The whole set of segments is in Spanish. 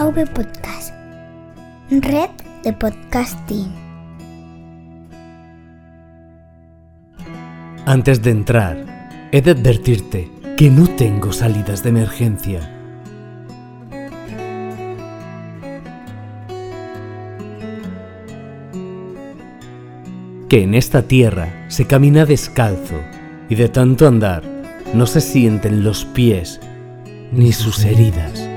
AV Podcast, red de podcasting. Antes de entrar, he de advertirte que no tengo salidas de emergencia. Que en esta tierra se camina descalzo y de tanto andar no se sienten los pies ni sus heridas.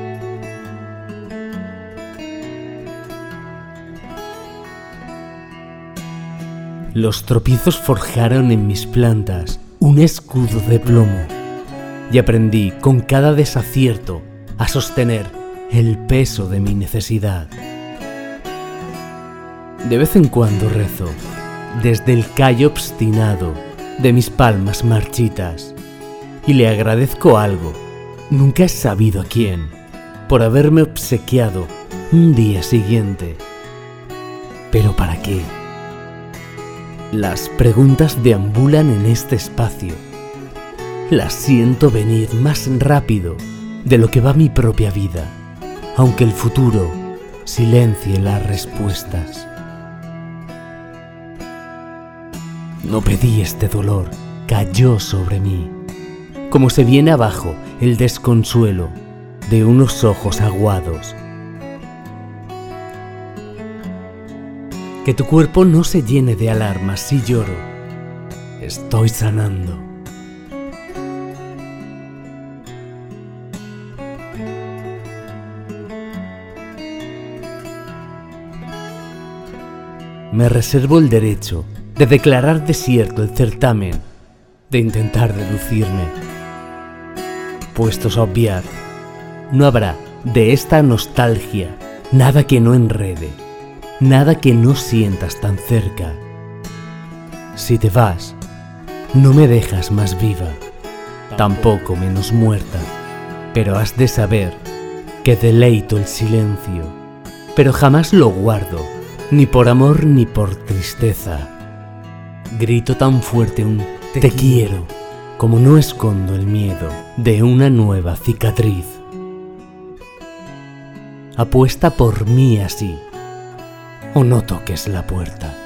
Los tropiezos forjaron en mis plantas un escudo de plomo y aprendí con cada desacierto a sostener el peso de mi necesidad. De vez en cuando rezo desde el callo obstinado de mis palmas marchitas y le agradezco algo, nunca he sabido a quién, por haberme obsequiado un día siguiente. ¿Pero para qué? Las preguntas deambulan en este espacio. Las siento venir más rápido de lo que va mi propia vida, aunque el futuro silencie las respuestas. No pedí este dolor, cayó sobre mí, como se viene abajo el desconsuelo de unos ojos aguados Que tu cuerpo no se llene de alarmas si lloro. Estoy sanando. Me reservo el derecho de declarar desierto el certamen, de intentar deducirme. Puestos a obviar, no habrá de esta nostalgia nada que no enrede nada que no sientas tan cerca. Si te vas, no me dejas más viva, tampoco menos muerta, pero has de saber que deleito el silencio, pero jamás lo guardo, ni por amor ni por tristeza. Grito tan fuerte un te, quiero, como no escondo el miedo de una nueva cicatriz. Apuesta por mí así o no toques la puerta.